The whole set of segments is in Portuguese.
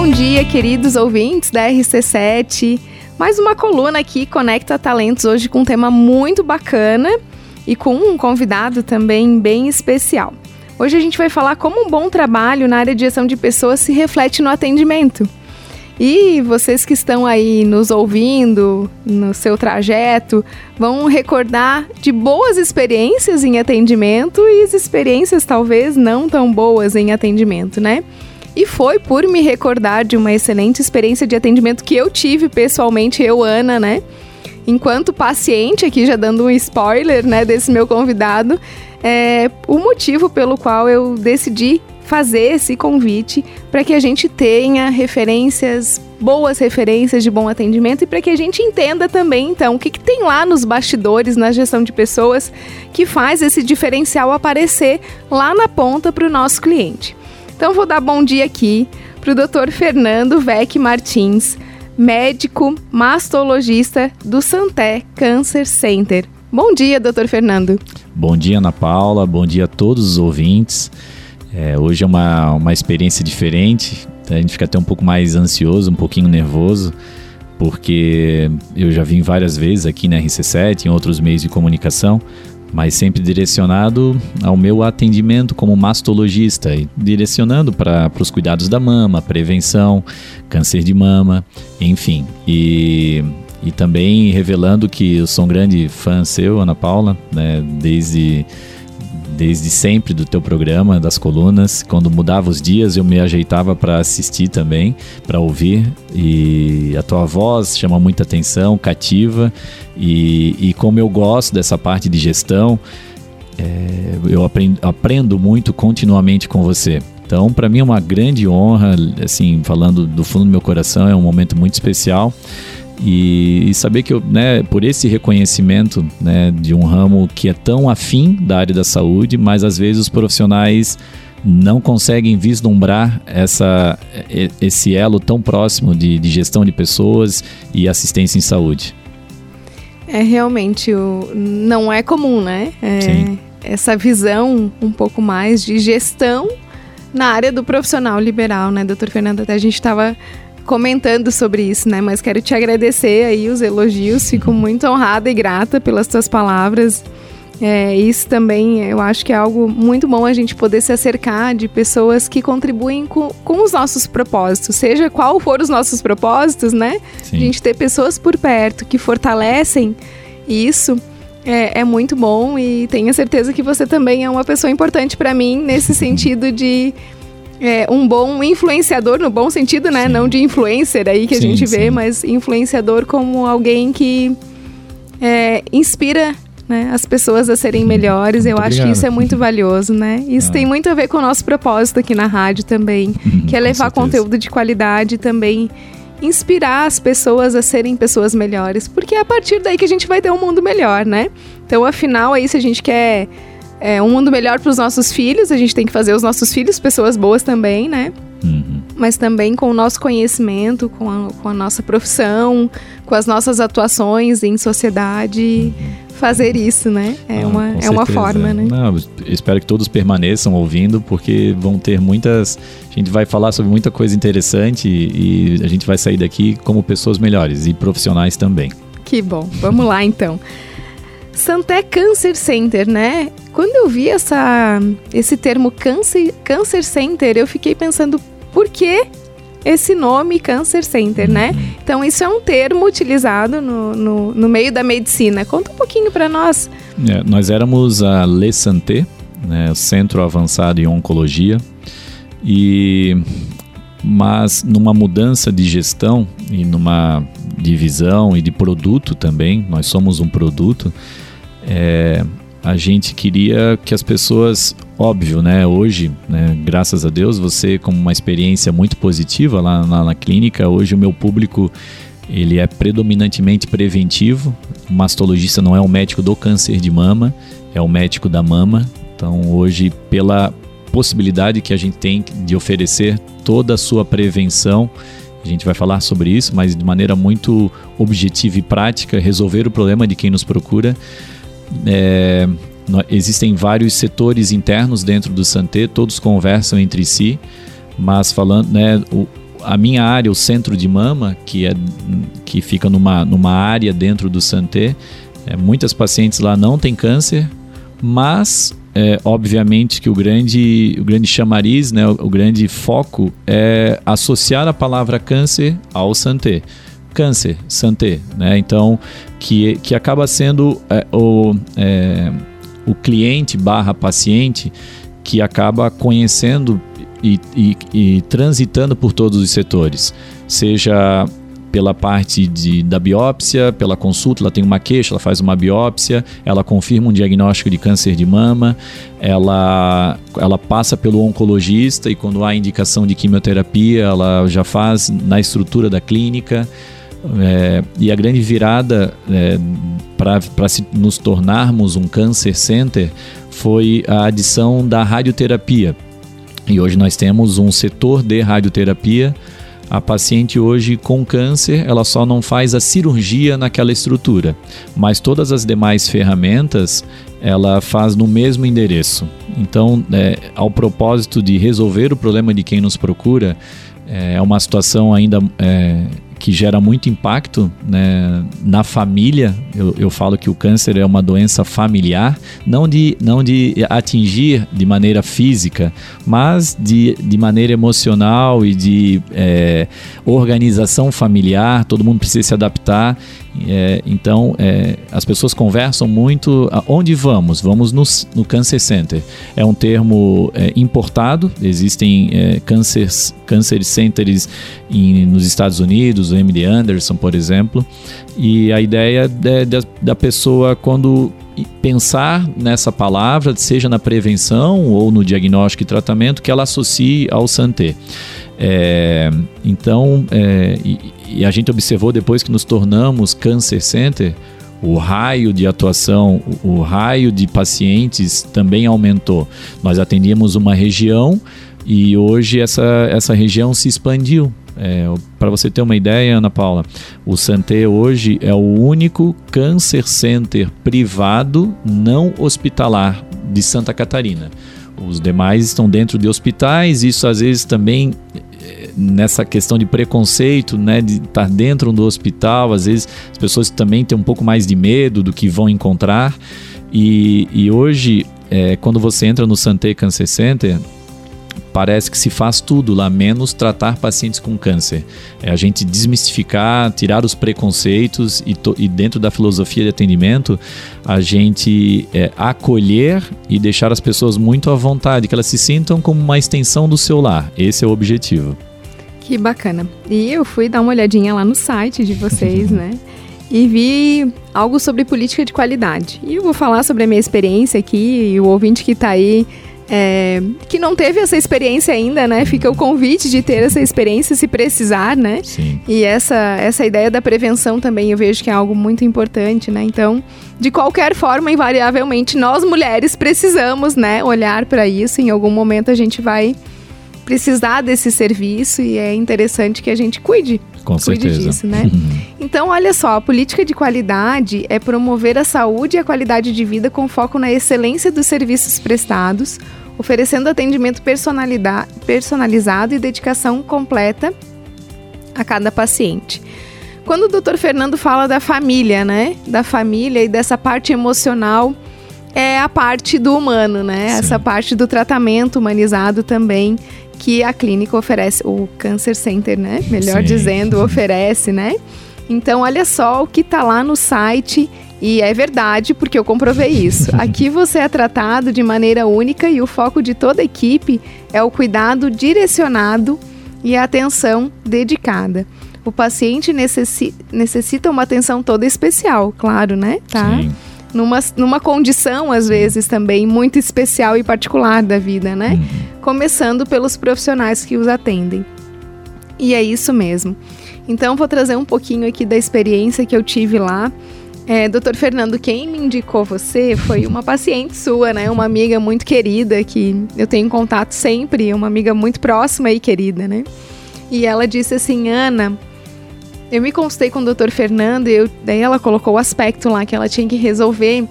Bom dia, queridos ouvintes da RC7. Mais uma coluna aqui, Conecta Talentos, hoje com um tema muito bacana e com um convidado também bem especial. Hoje a gente vai falar como um bom trabalho na área de gestão de pessoas se reflete no atendimento. E vocês que estão aí nos ouvindo no seu trajeto vão recordar de boas experiências em atendimento e as experiências talvez não tão boas em atendimento, né? E foi por me recordar de uma excelente experiência de atendimento que eu tive pessoalmente, eu, Ana, né? Enquanto paciente, aqui já dando um spoiler, né, desse meu convidado, é o motivo pelo qual eu decidi fazer esse convite para que a gente tenha referências, boas referências de bom atendimento e para que a gente entenda também, então, o que, que tem lá nos bastidores, na gestão de pessoas, que faz esse diferencial aparecer lá na ponta para o nosso cliente. Então, vou dar bom dia aqui para o Dr. Fernando Vec Martins, médico mastologista do Santé Cancer Center. Bom dia, doutor Fernando. Bom dia, Ana Paula. Bom dia a todos os ouvintes. É, hoje é uma, uma experiência diferente, a gente fica até um pouco mais ansioso, um pouquinho nervoso, porque eu já vim várias vezes aqui na RC7, em outros meios de comunicação, mas sempre direcionado ao meu atendimento como mastologista, direcionando para os cuidados da mama, prevenção, câncer de mama, enfim. E, e também revelando que eu sou um grande fã seu, Ana Paula, né, desde desde sempre do teu programa, das colunas. Quando mudava os dias, eu me ajeitava para assistir também, para ouvir. E a tua voz chama muita atenção, cativa. E, e como eu gosto dessa parte de gestão, é, eu aprendo, aprendo muito continuamente com você. Então, para mim é uma grande honra, assim, falando do fundo do meu coração, é um momento muito especial. E, e, saber que eu, né, por esse reconhecimento né, de um ramo que é tão afim da área da saúde, mas às vezes os profissionais não conseguem vislumbrar essa, esse elo tão próximo de, de gestão de pessoas e assistência em saúde. É realmente o, não é comum, né? É, Sim. Essa visão um pouco mais de gestão na área do profissional liberal, né, doutor Fernando? Até a gente estava comentando sobre isso, né? Mas quero te agradecer aí os elogios. Fico muito honrada e grata pelas tuas palavras. É, isso também eu acho que é algo muito bom a gente poder se acercar de pessoas que contribuem com, com os nossos propósitos, seja qual for os nossos propósitos, né? Sim. A gente ter pessoas por perto que fortalecem isso. É, é, muito bom e tenho certeza que você também é uma pessoa importante para mim nesse sentido de é, um bom influenciador, no bom sentido, né? Sim. Não de influencer aí que a gente vê, sim. mas influenciador como alguém que é, inspira né, as pessoas a serem melhores. Muito Eu obrigado. acho que isso é muito valioso, né? Isso ah. tem muito a ver com o nosso propósito aqui na rádio também, uhum, que é levar conteúdo de qualidade também inspirar as pessoas a serem pessoas melhores, porque é a partir daí que a gente vai ter um mundo melhor, né? Então, afinal, aí se a gente quer é, um mundo melhor para os nossos filhos, a gente tem que fazer os nossos filhos pessoas boas também, né? Uhum. Mas também com o nosso conhecimento, com a, com a, nossa profissão, com as nossas atuações em sociedade, uhum. fazer isso, né? É, ah, uma, é uma forma, né? Não, espero que todos permaneçam ouvindo, porque vão ter muitas. A gente vai falar sobre muita coisa interessante e, e a gente vai sair daqui como pessoas melhores e profissionais também. Que bom. Vamos lá então. Santé Cancer Center, né? Quando eu vi essa, esse termo Cancer, Cancer Center, eu fiquei pensando por que esse nome Cancer Center, né? Então, isso é um termo utilizado no, no, no meio da medicina. Conta um pouquinho para nós. É, nós éramos a Le Santé, né, Centro Avançado em Oncologia, e mas numa mudança de gestão e numa divisão e de produto também, nós somos um produto, é, a gente queria que as pessoas, óbvio, né? Hoje, né, graças a Deus, você como uma experiência muito positiva lá, lá na clínica, hoje o meu público ele é predominantemente preventivo. O mastologista não é o médico do câncer de mama, é o médico da mama. Então, hoje, pela possibilidade que a gente tem de oferecer toda a sua prevenção, a gente vai falar sobre isso, mas de maneira muito objetiva e prática, resolver o problema de quem nos procura. É, existem vários setores internos dentro do Santé, todos conversam entre si, mas falando, né, o, a minha área, o centro de mama, que, é, que fica numa, numa área dentro do Santé, é, muitas pacientes lá não têm câncer, mas é, obviamente que o grande, o grande chamariz, né, o, o, grande foco é associar a palavra câncer ao santé. Câncer, santé, né? Então, que, que acaba sendo é, o, é, o cliente barra paciente que acaba conhecendo e, e, e transitando por todos os setores, seja pela parte de, da biópsia, pela consulta, ela tem uma queixa, ela faz uma biópsia, ela confirma um diagnóstico de câncer de mama, ela, ela passa pelo oncologista e quando há indicação de quimioterapia, ela já faz na estrutura da clínica. É, e a grande virada é, para nos tornarmos um câncer center foi a adição da radioterapia. E hoje nós temos um setor de radioterapia a paciente hoje com câncer, ela só não faz a cirurgia naquela estrutura, mas todas as demais ferramentas ela faz no mesmo endereço. Então, é, ao propósito de resolver o problema de quem nos procura, é uma situação ainda é, que gera muito impacto né, na família. Eu, eu falo que o câncer é uma doença familiar, não de, não de atingir de maneira física, mas de, de maneira emocional e de é, organização familiar. Todo mundo precisa se adaptar. É, então, é, as pessoas conversam muito. Onde vamos? Vamos no, no Cancer Center. É um termo é, importado, existem é, cancer, cancer centers em, nos Estados Unidos, o MD Anderson, por exemplo, e a ideia da, da pessoa, quando pensar nessa palavra, seja na prevenção ou no diagnóstico e tratamento, que ela associe ao Santé. É, então, é, e, e, a gente observou depois que nos tornamos Cancer Center, o raio de atuação, o, o raio de pacientes também aumentou. Nós atendíamos uma região e hoje essa, essa região se expandiu. É, Para você ter uma ideia, Ana Paula, o Santé hoje é o único câncer center privado não hospitalar de Santa Catarina. Os demais estão dentro de hospitais, isso às vezes também nessa questão de preconceito, né, de estar dentro do hospital, às vezes as pessoas também têm um pouco mais de medo do que vão encontrar. E, e hoje, é, quando você entra no Santé Cancer Center, parece que se faz tudo lá, menos tratar pacientes com câncer. É a gente desmistificar, tirar os preconceitos e, e dentro da filosofia de atendimento, a gente é, acolher e deixar as pessoas muito à vontade, que elas se sintam como uma extensão do seu lar. Esse é o objetivo. Que bacana. E eu fui dar uma olhadinha lá no site de vocês, né? E vi algo sobre política de qualidade. E eu vou falar sobre a minha experiência aqui, e o ouvinte que está aí, é, que não teve essa experiência ainda, né? Fica o convite de ter essa experiência se precisar, né? Sim. E essa, essa ideia da prevenção também eu vejo que é algo muito importante, né? Então, de qualquer forma, invariavelmente, nós mulheres precisamos, né, olhar para isso. Em algum momento a gente vai precisar desse serviço e é interessante que a gente cuide. Com cuide certeza. disso, né? então, olha só, a política de qualidade é promover a saúde e a qualidade de vida com foco na excelência dos serviços prestados, oferecendo atendimento personalizado e dedicação completa a cada paciente. Quando o Dr. Fernando fala da família, né? Da família e dessa parte emocional, é a parte do humano, né? Sim. Essa parte do tratamento humanizado também que a clínica oferece, o Cancer Center, né? Melhor Sim. dizendo, oferece, né? Então, olha só o que está lá no site e é verdade, porque eu comprovei isso. Aqui você é tratado de maneira única e o foco de toda a equipe é o cuidado direcionado e a atenção dedicada. O paciente necessi necessita uma atenção toda especial, claro, né? Tá? Sim numa, numa condição, às vezes, também muito especial e particular da vida, né? Uhum. Começando pelos profissionais que os atendem. E é isso mesmo. Então, vou trazer um pouquinho aqui da experiência que eu tive lá. É, Doutor Fernando, quem me indicou você foi uma paciente sua, né? Uma amiga muito querida que eu tenho contato sempre, uma amiga muito próxima e querida, né? E ela disse assim, Ana, eu me consultei com o Dr. Fernando e eu, daí ela colocou o aspecto lá que ela tinha que resolver.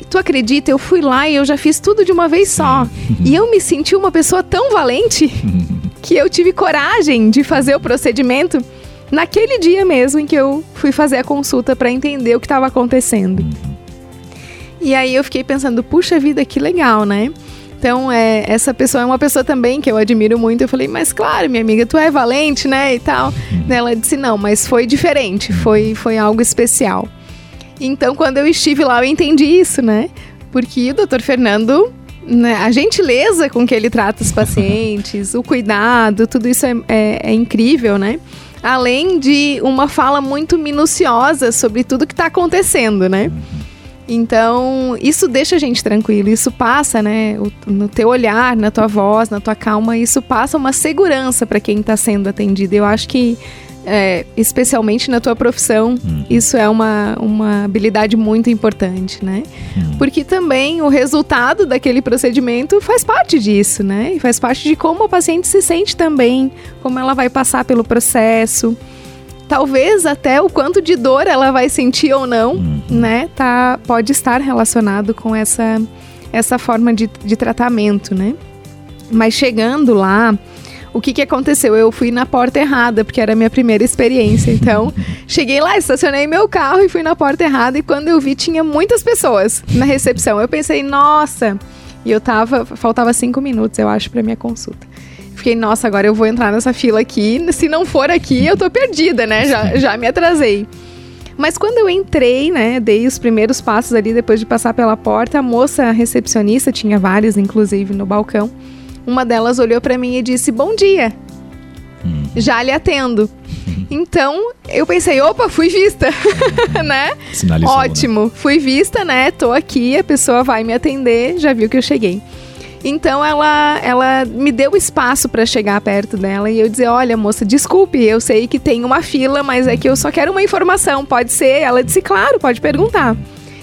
E tu acredita? Eu fui lá e eu já fiz tudo de uma vez só. e eu me senti uma pessoa tão valente. que eu tive coragem de fazer o procedimento naquele dia mesmo em que eu fui fazer a consulta para entender o que estava acontecendo. E aí eu fiquei pensando, puxa vida, que legal, né? Então, é, essa pessoa é uma pessoa também que eu admiro muito. Eu falei, mas claro, minha amiga, tu é valente, né? E tal. Ela disse, não, mas foi diferente, foi, foi algo especial. Então, quando eu estive lá, eu entendi isso, né? Porque o doutor Fernando, né, a gentileza com que ele trata os pacientes, o cuidado, tudo isso é, é, é incrível, né? Além de uma fala muito minuciosa sobre tudo que está acontecendo, né? Então, isso deixa a gente tranquilo, isso passa, né, no teu olhar, na tua voz, na tua calma, isso passa uma segurança para quem está sendo atendido. Eu acho que, é, especialmente na tua profissão, uhum. isso é uma, uma habilidade muito importante, né? Uhum. Porque também o resultado daquele procedimento faz parte disso, né? E faz parte de como a paciente se sente também, como ela vai passar pelo processo talvez até o quanto de dor ela vai sentir ou não, uhum. né? Tá, pode estar relacionado com essa, essa forma de, de tratamento, né? Mas chegando lá, o que, que aconteceu? Eu fui na porta errada, porque era a minha primeira experiência. Então, cheguei lá, estacionei meu carro e fui na porta errada. E quando eu vi, tinha muitas pessoas na recepção. Eu pensei, nossa. E eu tava, faltava cinco minutos, eu acho, para minha consulta. Fiquei, nossa, agora eu vou entrar nessa fila aqui. Se não for aqui, eu tô perdida, né? Já, já me atrasei. Mas quando eu entrei, né, dei os primeiros passos ali depois de passar pela porta, a moça recepcionista, tinha várias inclusive no balcão, uma delas olhou para mim e disse: "Bom dia". Hum. Já lhe atendo. Então, eu pensei, opa, fui vista, né? Sinalizou, né? Ótimo, né? fui vista, né? Tô aqui, a pessoa vai me atender, já viu que eu cheguei. Então ela, ela me deu espaço para chegar perto dela e eu dizer: Olha, moça, desculpe, eu sei que tem uma fila, mas é que eu só quero uma informação, pode ser? Ela disse: Claro, pode perguntar.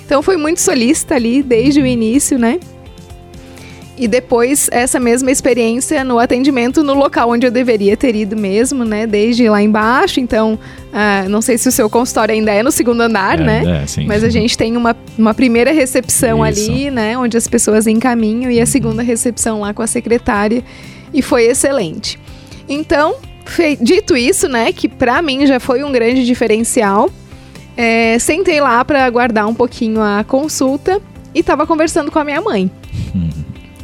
Então foi muito solícita ali desde o início, né? E depois essa mesma experiência no atendimento no local onde eu deveria ter ido mesmo, né? Desde lá embaixo. Então, uh, não sei se o seu consultório ainda é no segundo andar, é, né? É, sim. Mas a gente tem uma, uma primeira recepção Isso. ali, né? Onde as pessoas encaminham e a segunda recepção lá com a secretária. E foi excelente. Então, dito isso, né? Que para mim já foi um grande diferencial. É, sentei lá para aguardar um pouquinho a consulta e estava conversando com a minha mãe.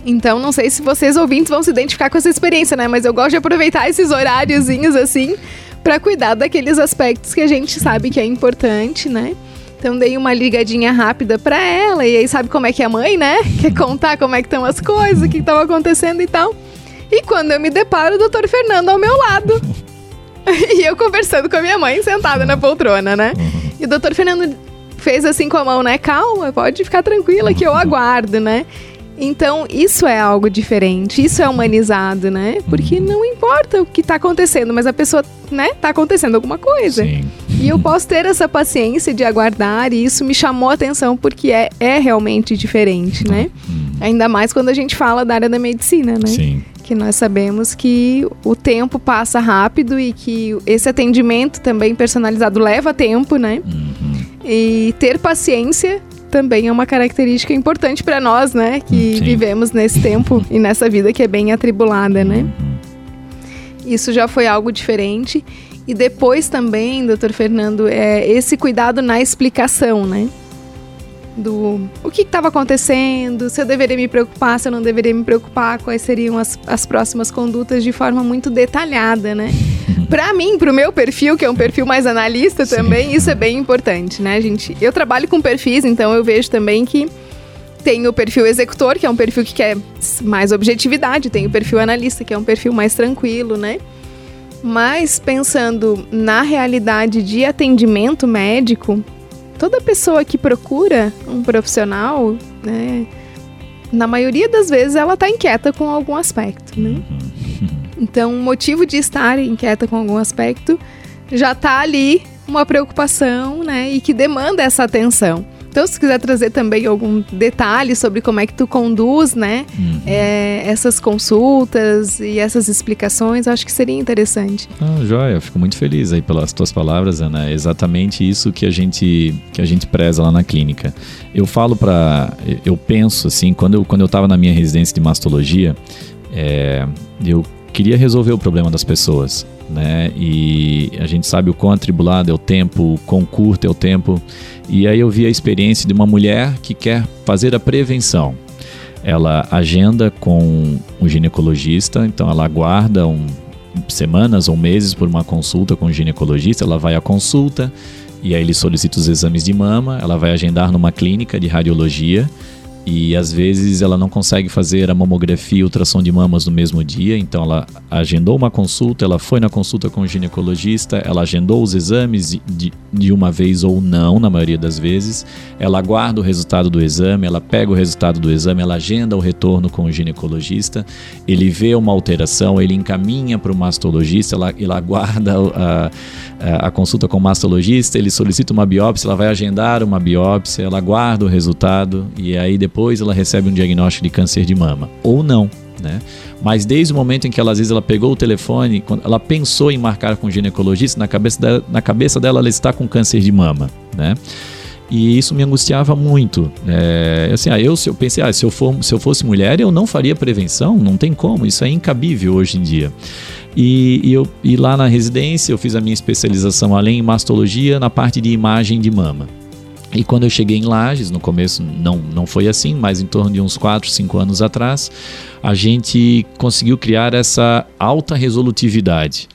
Então, não sei se vocês ouvintes vão se identificar com essa experiência, né? Mas eu gosto de aproveitar esses horáriozinhos assim para cuidar daqueles aspectos que a gente sabe que é importante, né? Então dei uma ligadinha rápida para ela e aí sabe como é que é a mãe, né? Quer contar como é que estão as coisas, o que estava acontecendo e tal. E quando eu me deparo, o doutor Fernando ao meu lado. e eu conversando com a minha mãe sentada na poltrona, né? E o doutor Fernando fez assim com a mão, né? Calma, pode ficar tranquila que eu aguardo, né? Então, isso é algo diferente, isso é humanizado, né? Porque uhum. não importa o que está acontecendo, mas a pessoa, né, tá acontecendo alguma coisa. Sim. E eu posso ter essa paciência de aguardar, e isso me chamou a atenção porque é, é realmente diferente, né? Uhum. Ainda mais quando a gente fala da área da medicina, né? Sim. Que nós sabemos que o tempo passa rápido e que esse atendimento também personalizado leva tempo, né? Uhum. E ter paciência também é uma característica importante para nós, né? Que Sim. vivemos nesse tempo e nessa vida que é bem atribulada, né? Isso já foi algo diferente. E depois também, doutor Fernando, é esse cuidado na explicação, né? Do o que estava acontecendo, se eu deveria me preocupar, se eu não deveria me preocupar, quais seriam as, as próximas condutas de forma muito detalhada, né? Para mim, pro meu perfil, que é um perfil mais analista também, Sim. isso é bem importante, né, gente? Eu trabalho com perfis, então eu vejo também que tem o perfil executor, que é um perfil que quer mais objetividade, tem o perfil analista, que é um perfil mais tranquilo, né? Mas pensando na realidade de atendimento médico, toda pessoa que procura um profissional, né, na maioria das vezes ela está inquieta com algum aspecto, né? Uhum. Então, o motivo de estar inquieta com algum aspecto já está ali uma preocupação, né? E que demanda essa atenção. Então, se quiser trazer também algum detalhe sobre como é que tu conduz, né, uhum. é, essas consultas e essas explicações, acho que seria interessante. Ah, joia, eu fico muito feliz aí pelas tuas palavras, Ana. É exatamente isso que a gente que a gente preza lá na clínica. Eu falo para, eu penso assim, quando eu quando eu estava na minha residência de mastologia, é, eu queria resolver o problema das pessoas, né? E a gente sabe o quão atribulado é o tempo, o quão curto é o tempo. E aí eu vi a experiência de uma mulher que quer fazer a prevenção. Ela agenda com o ginecologista, então ela aguarda um, semanas ou meses por uma consulta com o ginecologista, ela vai à consulta e aí ele solicita os exames de mama, ela vai agendar numa clínica de radiologia e às vezes ela não consegue fazer a mamografia e ultrassom de mamas no mesmo dia, então ela agendou uma consulta, ela foi na consulta com o ginecologista, ela agendou os exames de, de uma vez ou não, na maioria das vezes, ela aguarda o resultado do exame, ela pega o resultado do exame, ela agenda o retorno com o ginecologista, ele vê uma alteração, ele encaminha para o mastologista, ela, ela aguarda a, a, a consulta com o mastologista, ele solicita uma biópsia, ela vai agendar uma biópsia, ela aguarda o resultado e aí depois depois ela recebe um diagnóstico de câncer de mama. Ou não. Né? Mas desde o momento em que ela, às vezes ela pegou o telefone, ela pensou em marcar com o ginecologista, na cabeça dela, na cabeça dela ela está com câncer de mama, né? E isso me angustiava muito. É, assim, ah, eu, eu pensei, ah, se, eu for, se eu fosse mulher, eu não faria prevenção, não tem como, isso é incabível hoje em dia. E, e, eu, e lá na residência eu fiz a minha especialização além em mastologia na parte de imagem de mama. E quando eu cheguei em Lages, no começo não, não foi assim, mas em torno de uns 4, 5 anos atrás, a gente conseguiu criar essa alta resolutividade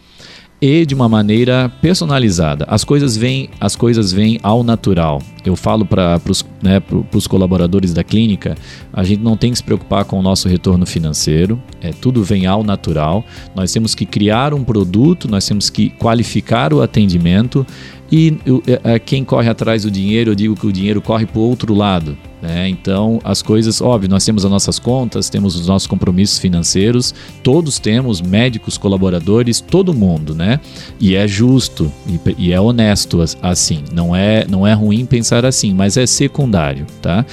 e de uma maneira personalizada. As coisas vêm, as coisas vêm ao natural. Eu falo para os né, colaboradores da clínica, a gente não tem que se preocupar com o nosso retorno financeiro, é, tudo vem ao natural. Nós temos que criar um produto, nós temos que qualificar o atendimento e é, é, quem corre atrás do dinheiro, eu digo que o dinheiro corre para o outro lado. Né? Então, as coisas, óbvio, nós temos as nossas contas, temos os nossos compromissos financeiros, todos temos, médicos, colaboradores, todo mundo, né? E é justo e, é honesto assim. Não é, não é ruim pensar assim, mas é secundário, tá?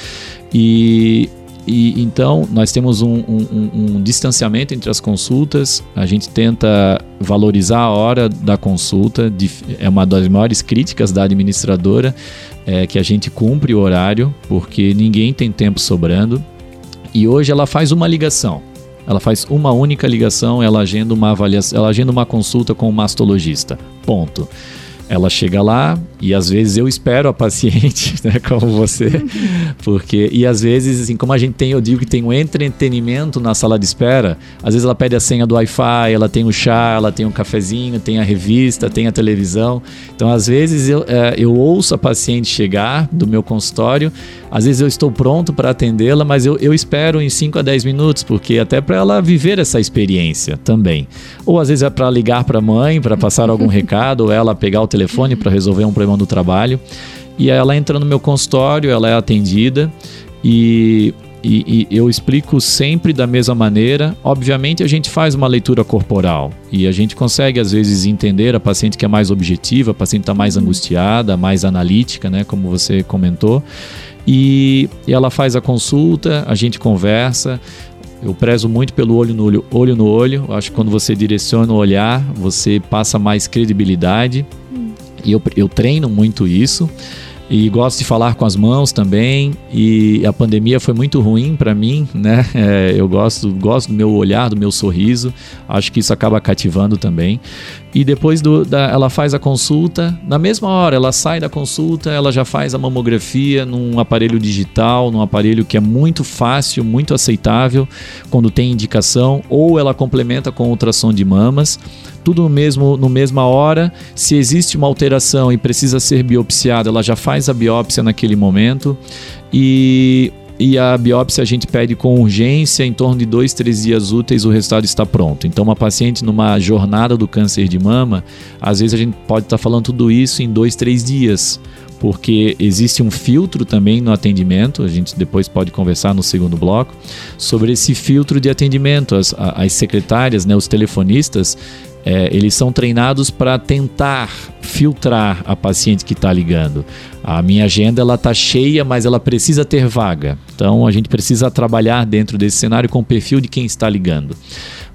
E e então nós temos um, um, um, distanciamento entre as consultas. A gente tenta valorizar a hora da consulta. é uma das maiores críticas da administradora é que a gente cumpre o horário, porque ninguém tem tempo sobrando. E hoje ela faz uma ligação. Ela faz uma única ligação, ela agenda uma avaliação, ela agenda uma consulta com o mastologista. Ponto. Ela chega lá e às vezes eu espero a paciente, né, como você, porque e às vezes assim, como a gente tem, eu digo que tem um entretenimento na sala de espera, às vezes ela pede a senha do Wi-Fi, ela tem o chá, ela tem um cafezinho, tem a revista, tem a televisão. Então às vezes eu, é, eu ouço a paciente chegar do meu consultório, às vezes eu estou pronto para atendê-la, mas eu, eu espero em 5 a 10 minutos, porque até para ela viver essa experiência também. Ou às vezes é para ligar para a mãe, para passar algum recado, ou ela pegar o telefone para resolver um problema do trabalho. E ela entra no meu consultório, ela é atendida e, e, e, eu explico sempre da mesma maneira. Obviamente, a gente faz uma leitura corporal e a gente consegue, às vezes, entender a paciente que é mais objetiva, a paciente está mais angustiada, mais analítica, né, como você comentou. E, e ela faz a consulta, a gente conversa, eu prezo muito pelo olho no olho, olho no olho. acho que quando você direciona o olhar, você passa mais credibilidade. Hum. E eu, eu treino muito isso e gosto de falar com as mãos também. E a pandemia foi muito ruim para mim, né? É, eu gosto, gosto do meu olhar, do meu sorriso. Acho que isso acaba cativando também. E depois do, da, ela faz a consulta, na mesma hora ela sai da consulta, ela já faz a mamografia num aparelho digital, num aparelho que é muito fácil, muito aceitável quando tem indicação, ou ela complementa com ultrassom de mamas tudo no mesmo no mesma hora. Se existe uma alteração e precisa ser biopsiada, ela já faz a biópsia naquele momento. E e a biópsia a gente pede com urgência, em torno de dois, três dias úteis o resultado está pronto. Então, uma paciente numa jornada do câncer de mama, às vezes a gente pode estar falando tudo isso em dois, três dias, porque existe um filtro também no atendimento, a gente depois pode conversar no segundo bloco, sobre esse filtro de atendimento. As, as secretárias, né, os telefonistas, é, eles são treinados para tentar filtrar a paciente que está ligando. A minha agenda ela está cheia, mas ela precisa ter vaga. Então a gente precisa trabalhar dentro desse cenário com o perfil de quem está ligando.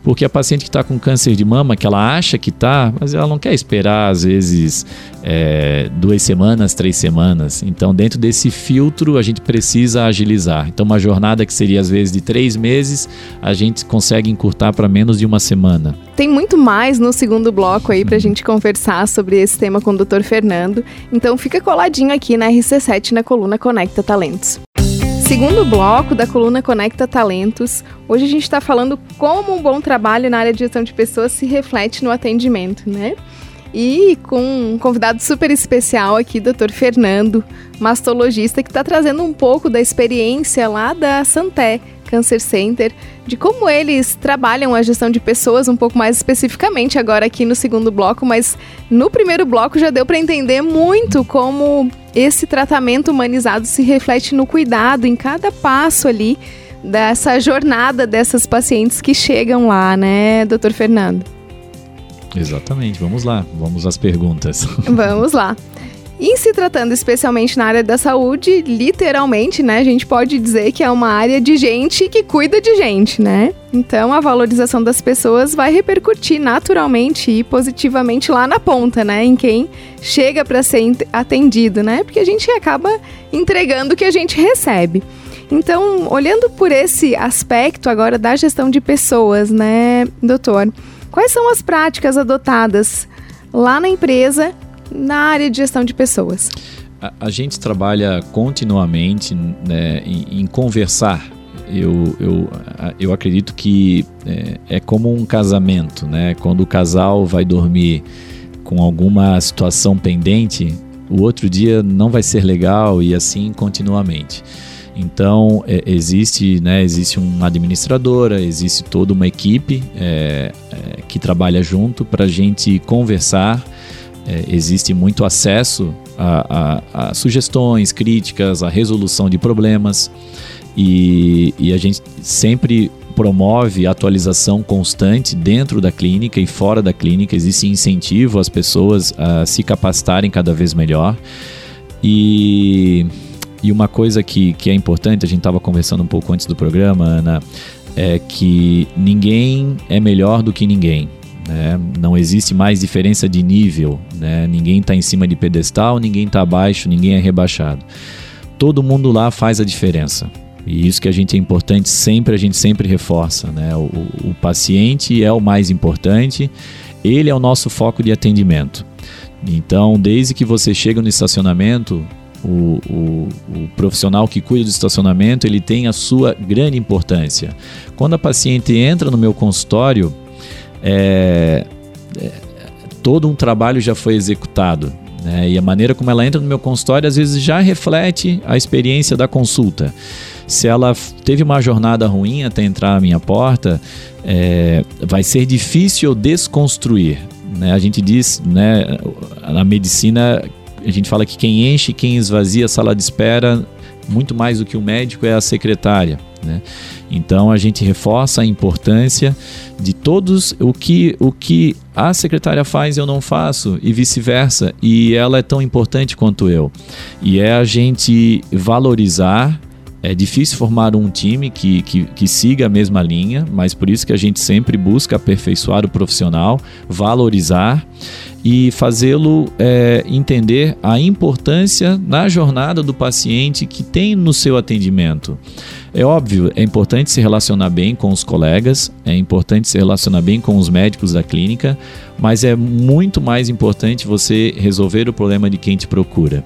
Porque a paciente que está com câncer de mama, que ela acha que está, mas ela não quer esperar, às vezes, é, duas semanas, três semanas. Então, dentro desse filtro, a gente precisa agilizar. Então, uma jornada que seria, às vezes, de três meses, a gente consegue encurtar para menos de uma semana. Tem muito mais no segundo bloco aí para a gente conversar sobre esse tema com o Dr. Fernando. Então, fica coladinho aqui na RC7 na coluna Conecta Talentos. Segundo bloco da coluna Conecta Talentos, hoje a gente está falando como um bom trabalho na área de gestão de pessoas se reflete no atendimento, né? E com um convidado super especial aqui, Dr. Fernando, mastologista, que está trazendo um pouco da experiência lá da Santé Cancer Center, de como eles trabalham a gestão de pessoas um pouco mais especificamente agora aqui no segundo bloco, mas no primeiro bloco já deu para entender muito como esse tratamento humanizado se reflete no cuidado em cada passo ali dessa jornada dessas pacientes que chegam lá, né, doutor Fernando? Exatamente, vamos lá, vamos às perguntas. Vamos lá. E se tratando especialmente na área da saúde, literalmente, né, a gente pode dizer que é uma área de gente que cuida de gente, né? Então a valorização das pessoas vai repercutir naturalmente e positivamente lá na ponta, né, em quem chega para ser atendido, né? Porque a gente acaba entregando o que a gente recebe. Então, olhando por esse aspecto agora da gestão de pessoas, né, doutor? Quais são as práticas adotadas lá na empresa na área de gestão de pessoas? A, a gente trabalha continuamente né, em, em, conversar. Eu, eu, eu acredito que é, é como um casamento, né? Quando o casal vai dormir com alguma situação pendente, o outro dia não vai ser legal e assim continuamente. Então é, existe, né, existe uma administradora, existe toda uma equipe é, é, que trabalha junto para a gente conversar é, existe muito acesso a, a, a, sugestões, críticas, a resolução de problemas e, e a gente sempre promove atualização constante dentro da clínica e fora da clínica. Existe incentivo às pessoas a se capacitarem cada vez melhor. E, e uma coisa que, que é importante, a gente estava conversando um pouco antes do programa, Ana, é que ninguém é melhor do que ninguém. Né? Não existe mais diferença de nível, né? ninguém está em cima de pedestal, ninguém está abaixo, ninguém é rebaixado. Todo mundo lá faz a diferença. E isso que a gente é importante, sempre a gente sempre reforça. Né? O, o paciente é o mais importante, ele é o nosso foco de atendimento. Então, desde que você chega no estacionamento, o, o, o, profissional que cuida do estacionamento ele tem a sua grande importância. Quando a paciente entra no meu consultório, é, é, todo um trabalho já foi executado. Né? E a maneira como ela entra no meu consultório às vezes já reflete a experiência da consulta. Se ela teve uma jornada ruim até entrar à minha porta, é, vai ser difícil desconstruir. Né? A gente diz, né, na medicina, a gente fala que quem enche, quem esvazia a sala de espera, muito mais do que o médico, é a secretária. Né? Então a gente reforça a importância de todos o que o que a secretária faz eu não faço e vice-versa e ela é tão importante quanto eu e é a gente valorizar é difícil formar um time que, que, que, siga a mesma linha, mas por isso que a gente sempre busca aperfeiçoar o profissional, valorizar e fazê-lo é, entender a importância na jornada do paciente que tem no seu atendimento. É óbvio, é importante se relacionar bem com os colegas, é importante se relacionar bem com os médicos da clínica, mas é muito mais importante você resolver o problema de quem te procura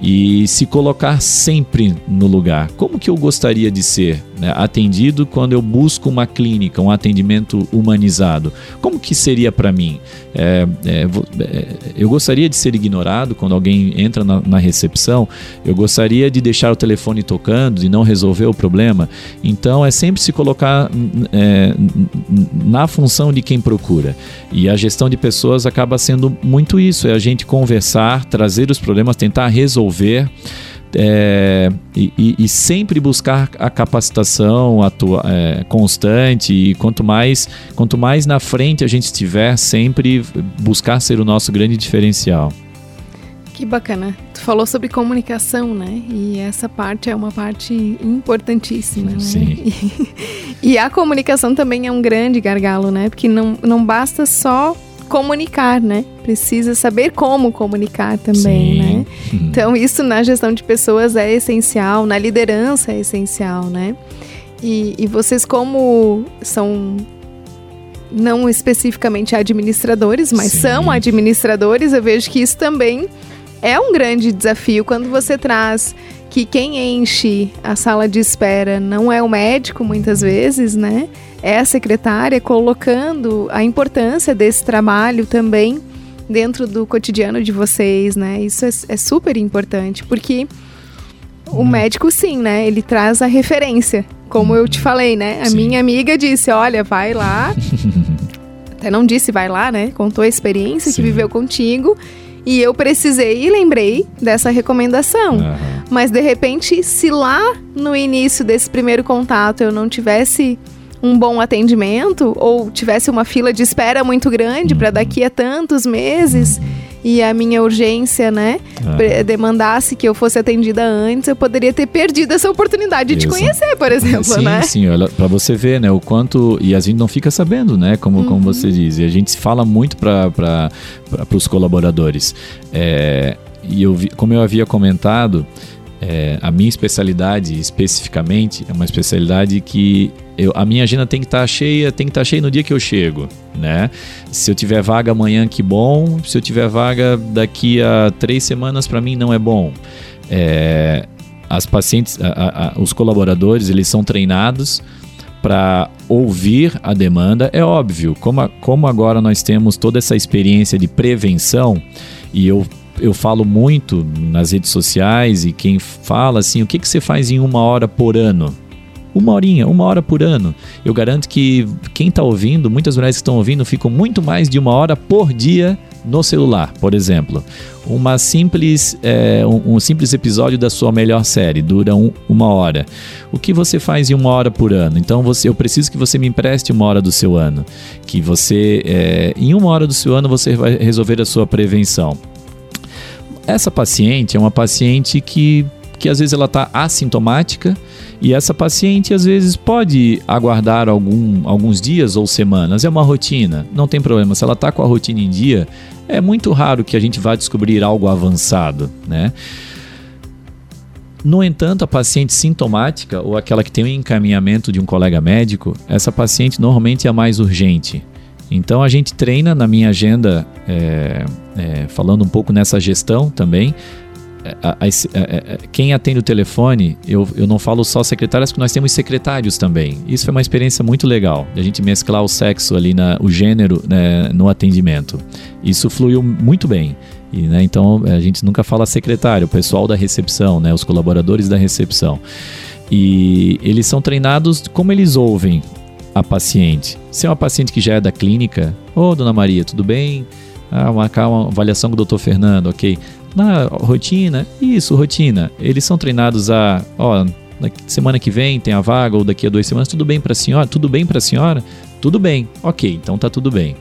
e se colocar sempre no lugar. Como que eu gostaria de ser né, atendido quando eu busco uma clínica, um atendimento humanizado? Como que seria para mim? É, é, é, eu gostaria de ser ignorado quando alguém entra na, na recepção. Eu gostaria de deixar o telefone tocando e não resolver o problema. Então é sempre se colocar é, na função de quem procura. E a gestão de pessoas acaba sendo muito isso: é a gente conversar, trazer os problemas, tentar resolver. É, e, e, sempre buscar a capacitação atua, é, constante e quanto mais, quanto mais na frente a gente estiver, sempre buscar ser o nosso grande diferencial. Que bacana. Tu falou sobre comunicação, né? E essa parte é uma parte importantíssima, né? Sim. E, e a comunicação também é um grande gargalo, né? Porque não, não basta só comunicar, né? Precisa saber como comunicar também, Sim. né? Então, isso na gestão de pessoas é essencial, na liderança é essencial, né? E, e vocês, como são não especificamente administradores, mas Sim. são administradores, eu vejo que isso também é um grande desafio quando você traz que quem enche a sala de espera não é o médico, muitas vezes, né? É a secretária colocando a importância desse trabalho também dentro do cotidiano de vocês, né? Isso é, é super importante, porque o hum. médico, sim, né? Ele traz a referência. Como eu te falei, né? A sim. minha amiga disse: olha, vai lá. Até não disse vai lá, né? Contou a experiência sim. que viveu contigo e eu precisei e lembrei dessa recomendação. Uhum. Mas de repente, se lá no início desse primeiro contato eu não tivesse um bom atendimento ou tivesse uma fila de espera muito grande uhum. para daqui a tantos meses, uhum e a minha urgência, né, ah. demandasse que eu fosse atendida antes, eu poderia ter perdido essa oportunidade Isso. de te conhecer, por exemplo, sim, né? Sim, olha, para você ver, né, o quanto e a gente não fica sabendo, né, como, uhum. como você diz, e a gente fala muito para os colaboradores. É, e eu vi, como eu havia comentado, é, a minha especialidade especificamente é uma especialidade que eu, a minha agenda tem que estar tá cheia, tem que estar tá cheia no dia que eu chego, né? Se eu tiver vaga amanhã, que bom. Se eu tiver vaga daqui a três semanas, para mim não é bom. É, as pacientes, a, a, os colaboradores, eles são treinados para ouvir a demanda. É óbvio, como, a, como agora nós temos toda essa experiência de prevenção e eu eu falo muito nas redes sociais e quem fala assim, o que, que você faz em uma hora por ano? Uma horinha, uma hora por ano. Eu garanto que quem está ouvindo, muitas mulheres que estão ouvindo, ficam muito mais de uma hora por dia no celular, por exemplo. Uma simples, é, um, um, simples episódio da sua melhor série dura um, uma hora. O que você faz em uma hora por ano? Então você, eu preciso que você me empreste uma hora do seu ano. Que você, é, em uma hora do seu ano, você vai resolver a sua prevenção. Essa paciente é uma paciente que, que às vezes ela está assintomática e essa paciente às vezes pode aguardar algum, alguns dias ou semanas. É uma rotina, não tem problema. Se ela está com a rotina em dia, é muito raro que a gente vá descobrir algo avançado, né? No entanto, a paciente sintomática ou aquela que tem um encaminhamento de um colega médico, essa paciente normalmente é a mais urgente. Então a gente treina na minha agenda, é, é, falando um pouco nessa gestão também. É, a, a, a, é, é, quem atende o telefone, eu, eu não falo só secretárias, porque nós temos secretários também. Isso foi uma experiência muito legal, a gente mesclar o sexo ali, na, o gênero né, no atendimento. Isso fluiu muito bem. E, né, então a gente nunca fala secretário, o pessoal da recepção, né, os colaboradores da recepção. E eles são treinados como eles ouvem a paciente. Se é uma paciente que já é da clínica, ô oh, dona Maria, tudo bem? Ah, marcar uma avaliação com o doutor Fernando, ok. Na rotina, isso, rotina. Eles são treinados a, ó, semana que vem tem a vaga, ou daqui a duas semanas, tudo bem para a senhora? Tudo bem para a senhora? Tudo bem, ok, então tá tudo bem.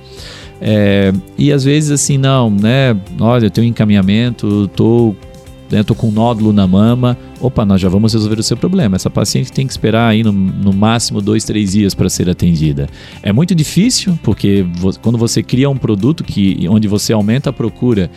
É, e às vezes assim, não, né? Olha, eu tenho um encaminhamento, tô né, tô com um nódulo na mama, opa, nós já vamos resolver o seu problema. Essa paciente tem que esperar aí no, no máximo dois, três dias para ser atendida. É muito difícil, porque quando você cria um produto que, onde você aumenta a procura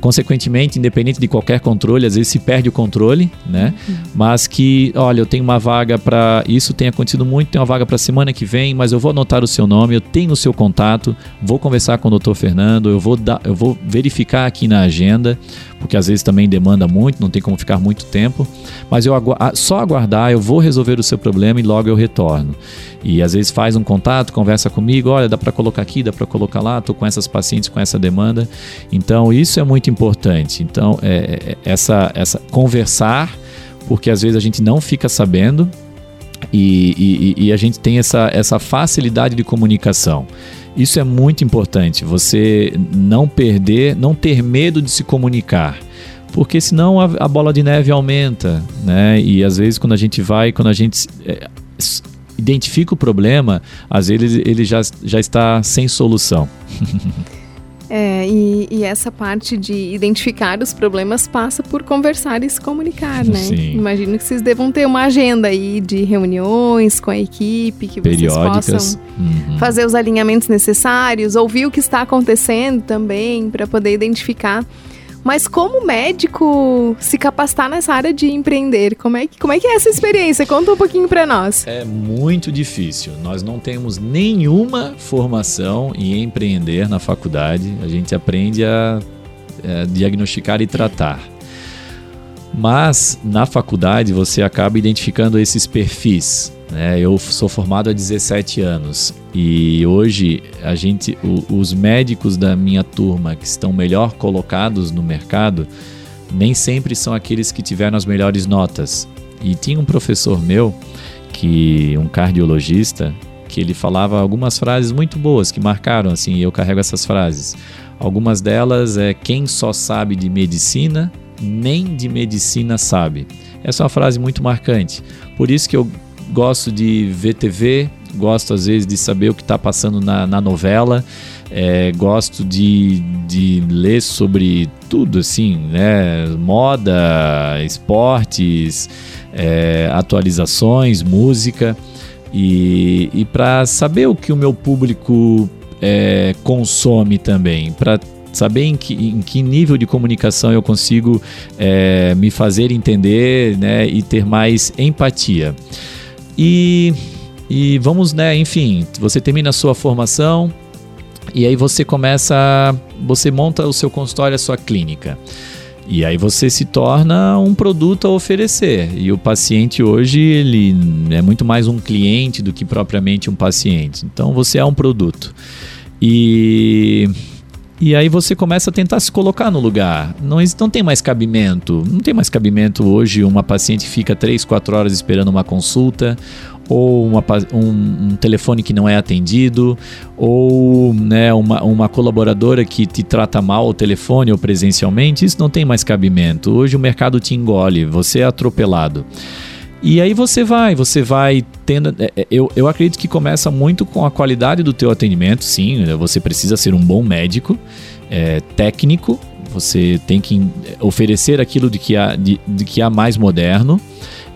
Consequentemente, independente de qualquer controle, às vezes se perde o controle, né? Uhum. Mas que, olha, eu tenho uma vaga para. Isso tem acontecido muito, tem uma vaga para semana que vem, mas eu vou anotar o seu nome, eu tenho o seu contato, vou conversar com o doutor Fernando, eu vou, dar, eu vou verificar aqui na agenda, porque às vezes também demanda muito, não tem como ficar muito tempo, mas eu agu só aguardar, eu vou resolver o seu problema e logo eu retorno. E às vezes faz um contato, conversa comigo, olha, dá para colocar aqui, dá para colocar lá, estou com essas pacientes com essa demanda. Então isso é muito importante. Então é, é, essa essa conversar, porque às vezes a gente não fica sabendo e, e, e a gente tem essa, essa facilidade de comunicação. Isso é muito importante. Você não perder, não ter medo de se comunicar porque senão a, a, bola de neve aumenta, né? E às vezes quando a gente vai, quando a gente é, identifica o problema, às vezes ele já, já está sem solução. É, e, e, essa parte de identificar os problemas passa por conversar e se comunicar, né? Sim. Imagino que vocês devam ter uma agenda aí de reuniões com a equipe, que vocês possam uhum. fazer os alinhamentos necessários, ouvir o que está acontecendo também, para poder identificar mas como médico se capacitar nessa área de empreender, como é que, como é, que é essa experiência? Conta um pouquinho para nós. É muito difícil. Nós não temos nenhuma formação em empreender na faculdade. A gente aprende a, a diagnosticar e tratar. Mas na faculdade você acaba identificando esses perfis. Né? Eu sou formado há 17 anos e hoje a gente, o, os médicos da minha turma que estão melhor colocados no mercado nem sempre são aqueles que tiveram as melhores notas. E tinha um professor meu, que um cardiologista, que ele falava algumas frases muito boas que marcaram assim, e eu carrego essas frases. Algumas delas é quem só sabe de medicina, nem de medicina sabe. Essa é uma frase muito marcante. Por isso que eu gosto de ver TV, gosto às vezes de saber o que está passando na, na novela, é, gosto de, de ler sobre tudo, assim, né? Moda, esportes, é, atualizações, música. E, e para saber o que o meu público é, consome também, para saber em que, em que nível de comunicação eu consigo é, me fazer entender né, e ter mais empatia. E, e vamos, né, enfim, você termina a sua formação e aí você começa, você monta o seu consultório, a sua clínica. E aí você se torna um produto a oferecer. E o paciente hoje, ele é muito mais um cliente do que propriamente um paciente. Então você é um produto. E e aí você começa a tentar se colocar no lugar. Não, não tem mais cabimento. Não tem mais cabimento hoje uma paciente fica 3, 4 horas esperando uma consulta, ou uma, um, um, telefone que não é atendido, ou né, uma, uma colaboradora que te trata mal ao telefone ou presencialmente. Isso não tem mais cabimento. Hoje o mercado te engole, você é atropelado. E aí você vai, você vai tendo. É, é, eu, eu acredito que começa muito com a qualidade do teu atendimento, sim. Né? Você precisa ser um bom médico, é, técnico, você tem que oferecer aquilo de que há, de, de que há mais moderno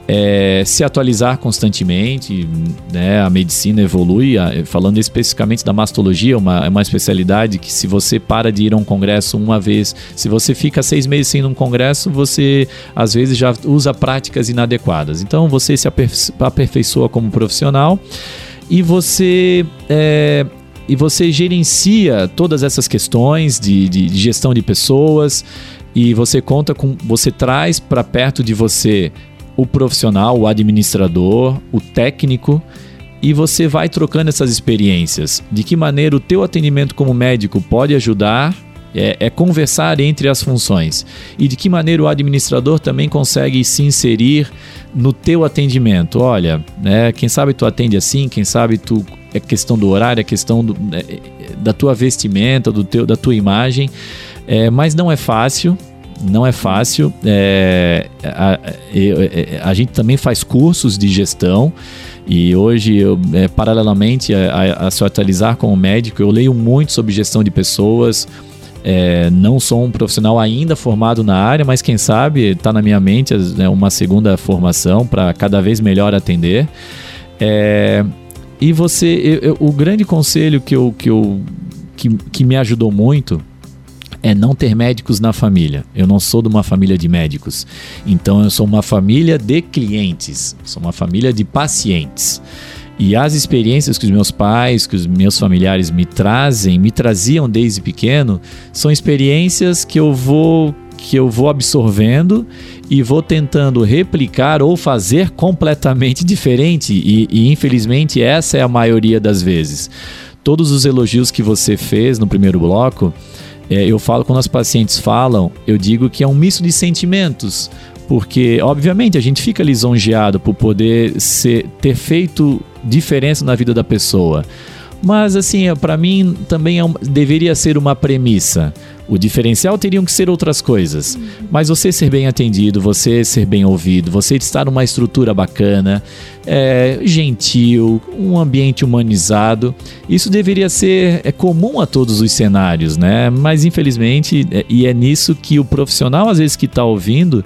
é, se atualizar constantemente, né? A medicina evolui, falando especificamente da mastologia, uma, é uma especialidade que se você para de ir a um congresso uma vez, se você fica seis meses sem ir um congresso, você às vezes já usa práticas inadequadas. Então você se aperfeiçoa como profissional e você é, e você gerencia todas essas questões de, de, de gestão de pessoas e você conta com, você traz para perto de você o profissional, o administrador, o técnico e você vai trocando essas experiências. De que maneira o teu atendimento como médico pode ajudar é, é, conversar entre as funções e de que maneira o administrador também consegue se inserir no teu atendimento. Olha, né, quem sabe tu atende assim, quem sabe tu é questão do horário, é questão do, é, da tua vestimenta, do teu, da tua imagem, é, mas não é fácil não é fácil. É, a, a, a, gente também faz cursos de gestão. E hoje, eu, é, paralelamente a, a, se atualizar como médico, eu leio muito sobre gestão de pessoas. É, não sou um profissional ainda formado na área, mas quem sabe está na minha mente né, uma segunda formação para cada vez melhor atender. É, e você, eu, eu, o grande conselho que, eu, que, eu, que, que me ajudou muito é não ter médicos na família. Eu não sou de uma família de médicos. Então eu sou uma família de clientes, sou uma família de pacientes. E as experiências que os meus pais, que os meus familiares me trazem, me traziam desde pequeno, são experiências que eu vou que eu vou absorvendo e vou tentando replicar ou fazer completamente diferente. E, e infelizmente essa é a maioria das vezes. Todos os elogios que você fez no primeiro bloco, é, eu falo, quando as pacientes falam, eu digo que é um misto de sentimentos, porque, obviamente, a gente fica lisonjeado por poder ser, ter feito diferença na vida da pessoa. Mas, assim, é, para mim também é um, deveria ser uma premissa. O diferencial teriam que ser outras coisas. Mas você ser bem atendido, você ser bem ouvido, você estar numa estrutura bacana, é, gentil, um ambiente humanizado, isso deveria ser é, comum a todos os cenários, né? Mas infelizmente, é, e é nisso que o profissional, às vezes, que está ouvindo,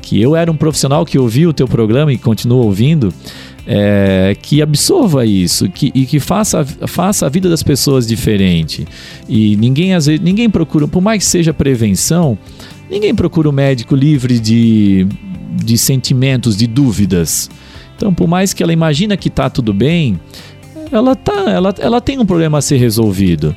que eu era um profissional que ouvia o teu programa e continua ouvindo, é, que absorva isso que, e que faça, faça a vida das pessoas diferente. E ninguém, às vezes, ninguém procura, por mais que seja prevenção, ninguém procura um médico livre de, de sentimentos, de dúvidas. Então, por mais que ela imagina que está tudo bem, ela, tá, ela, ela tem um problema a ser resolvido.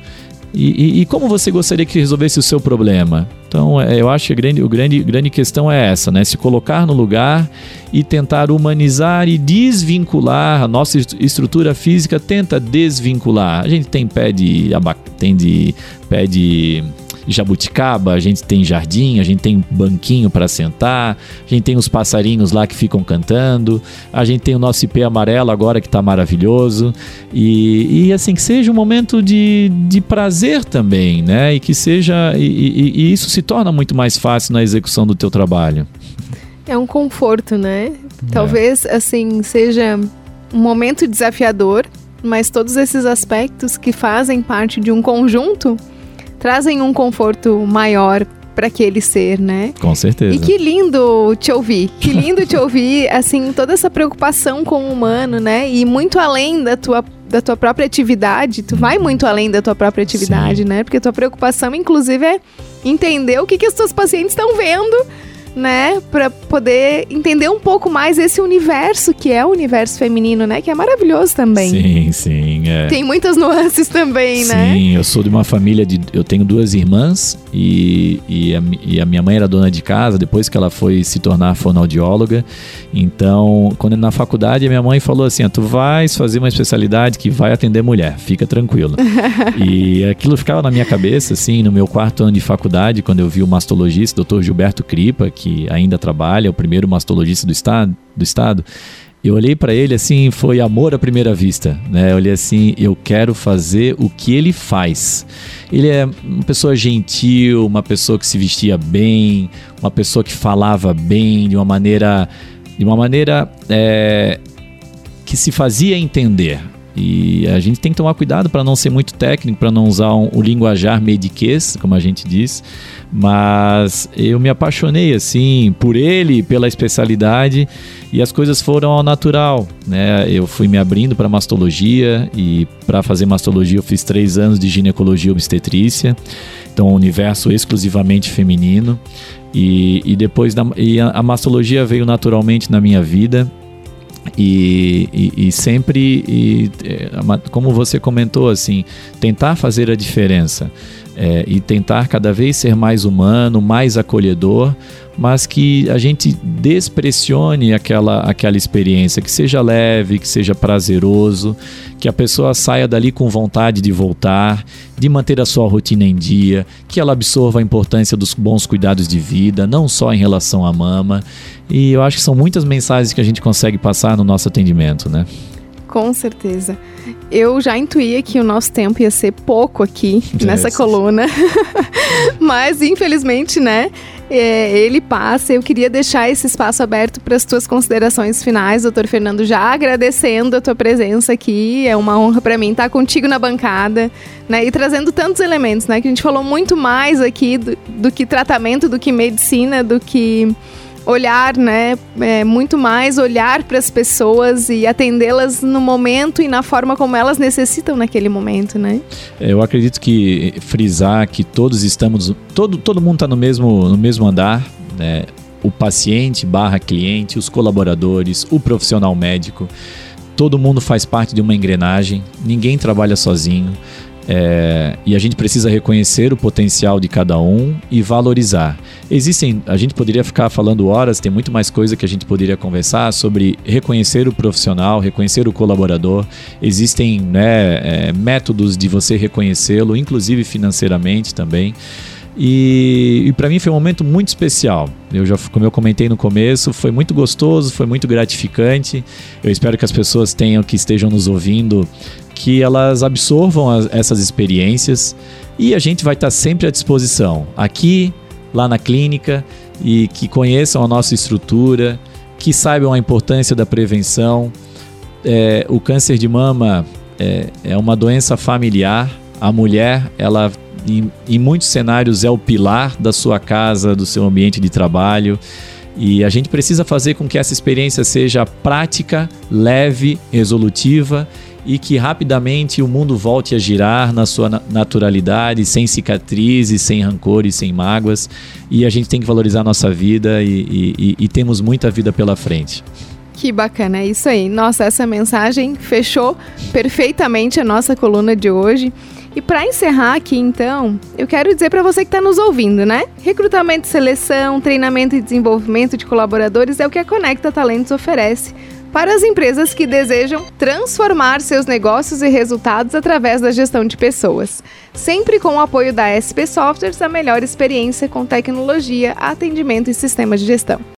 E, e, e, como você gostaria que resolvesse o seu problema? Então, é, eu acho que a grande, a grande, grande questão é essa, né? Se colocar no lugar e tentar humanizar e desvincular. A nossa estrutura física tenta desvincular. A gente tem pé de, tem de pé de jabuticaba, a gente tem jardim, a gente tem banquinho para sentar, a gente tem os passarinhos lá que ficam cantando, a gente tem o nosso IP amarelo agora que está maravilhoso e, e, assim que seja um momento de, de prazer também, né? E que seja e, e, e isso se torna muito mais fácil na execução do teu trabalho. É um conforto, né? Talvez é. assim seja um momento desafiador, mas todos esses aspectos que fazem parte de um conjunto trazem um conforto maior para aquele ser, né? Com certeza. E que lindo te ouvir. Que lindo te ouvir, assim, toda essa preocupação com o humano, né? E muito além da tua da tua própria atividade, tu vai muito além da tua própria atividade, Sim. né? Porque tua preocupação, inclusive, é entender o que, que os teus pacientes estão vendo né, para poder entender um pouco mais esse universo que é o universo feminino, né, que é maravilhoso também. Sim, sim. É. Tem muitas nuances também, sim, né? Sim, eu sou de uma família de, eu tenho duas irmãs e, e a, e, a, minha mãe era dona de casa depois que ela foi se tornar fonoaudióloga. Então, quando na faculdade a minha mãe falou assim, ah, tu vais fazer uma especialidade que vai atender mulher, fica tranquilo. e aquilo ficava na minha cabeça, assim, no meu quarto ano de faculdade, quando eu vi o mastologista, Dr. Gilberto Cripa, que ainda trabalha, o primeiro mastologista do estado, do estado eu olhei para ele assim, foi amor à primeira vista, né? Eu olhei assim, eu quero fazer o que ele faz. Ele é uma pessoa gentil, uma pessoa que se vestia bem, uma pessoa que falava bem, de uma maneira, de uma maneira é, que se fazia entender. E a gente tem que tomar cuidado para não ser muito técnico, para não usar um, o linguajar mediquês, como a gente diz. Mas eu me apaixonei assim por ele, pela especialidade e as coisas foram ao natural, né? Eu fui me abrindo para mastologia e para fazer mastologia eu fiz três anos de ginecologia obstetrícia, então um universo exclusivamente feminino. E, e depois da, e a, a mastologia veio naturalmente na minha vida e, e, e, sempre, e, é, como você comentou, assim, tentar fazer a diferença é, e tentar cada vez ser mais humano, mais acolhedor, mas que a gente despressione aquela, aquela experiência, que seja leve, que seja prazeroso, que a pessoa saia dali com vontade de voltar, de manter a sua rotina em dia, que ela absorva a importância dos bons cuidados de vida, não só em relação à mama. E eu acho que são muitas mensagens que a gente consegue passar no nosso atendimento, né? Com certeza. Eu já intuía que o nosso tempo ia ser pouco aqui nessa coluna, mas infelizmente, né? É, ele passa. Eu queria deixar esse espaço aberto para as tuas considerações finais, doutor Fernando, já agradecendo a tua presença aqui. É uma honra para mim estar contigo na bancada, né? E trazendo tantos elementos, né? Que a gente falou muito mais aqui do, do que tratamento, do que medicina, do que olhar, né? É, muito mais olhar para as pessoas e atendê-las no momento e na forma como elas necessitam naquele momento, né? Eu acredito que frisar que todos estamos, todo, todo mundo está no mesmo, no mesmo andar, né? O paciente barra cliente, os colaboradores, o profissional médico, todo mundo faz parte de uma engrenagem, ninguém trabalha sozinho. É, e a gente precisa reconhecer o potencial de cada um e valorizar. Existem, a gente poderia ficar falando horas, tem muito mais coisa que a gente poderia conversar sobre reconhecer o profissional, reconhecer o colaborador. Existem né, é, métodos de você reconhecê-lo, inclusive financeiramente também. E, e para mim foi um momento muito especial. Eu já, como eu comentei no começo, foi muito gostoso, foi muito gratificante. Eu espero que as pessoas tenham que estejam nos ouvindo que elas absorvam as, essas experiências E a gente vai estar sempre à disposição, aqui, lá na clínica, e que conheçam a nossa estrutura, que saibam a importância da prevenção. É, o câncer de mama é, é uma doença familiar. A mulher, ela em, em muitos cenários é o pilar da sua casa, do seu ambiente de trabalho. E a gente precisa fazer com que essa experiência seja prática, leve, resolutiva e que rapidamente o mundo volte a girar na sua naturalidade, sem cicatrizes, sem rancores, sem mágoas. E a gente tem que valorizar a nossa vida e, e, e temos muita vida pela frente. Que bacana, é isso aí. Nossa, essa mensagem fechou perfeitamente a nossa coluna de hoje. E para encerrar aqui, então, eu quero dizer para você que está nos ouvindo, né? Recrutamento seleção, treinamento e desenvolvimento de colaboradores é o que a Conecta Talentos oferece para as empresas que desejam transformar seus negócios e resultados através da gestão de pessoas. Sempre com o apoio da SP Softwares, a melhor experiência com tecnologia, atendimento e sistemas de gestão.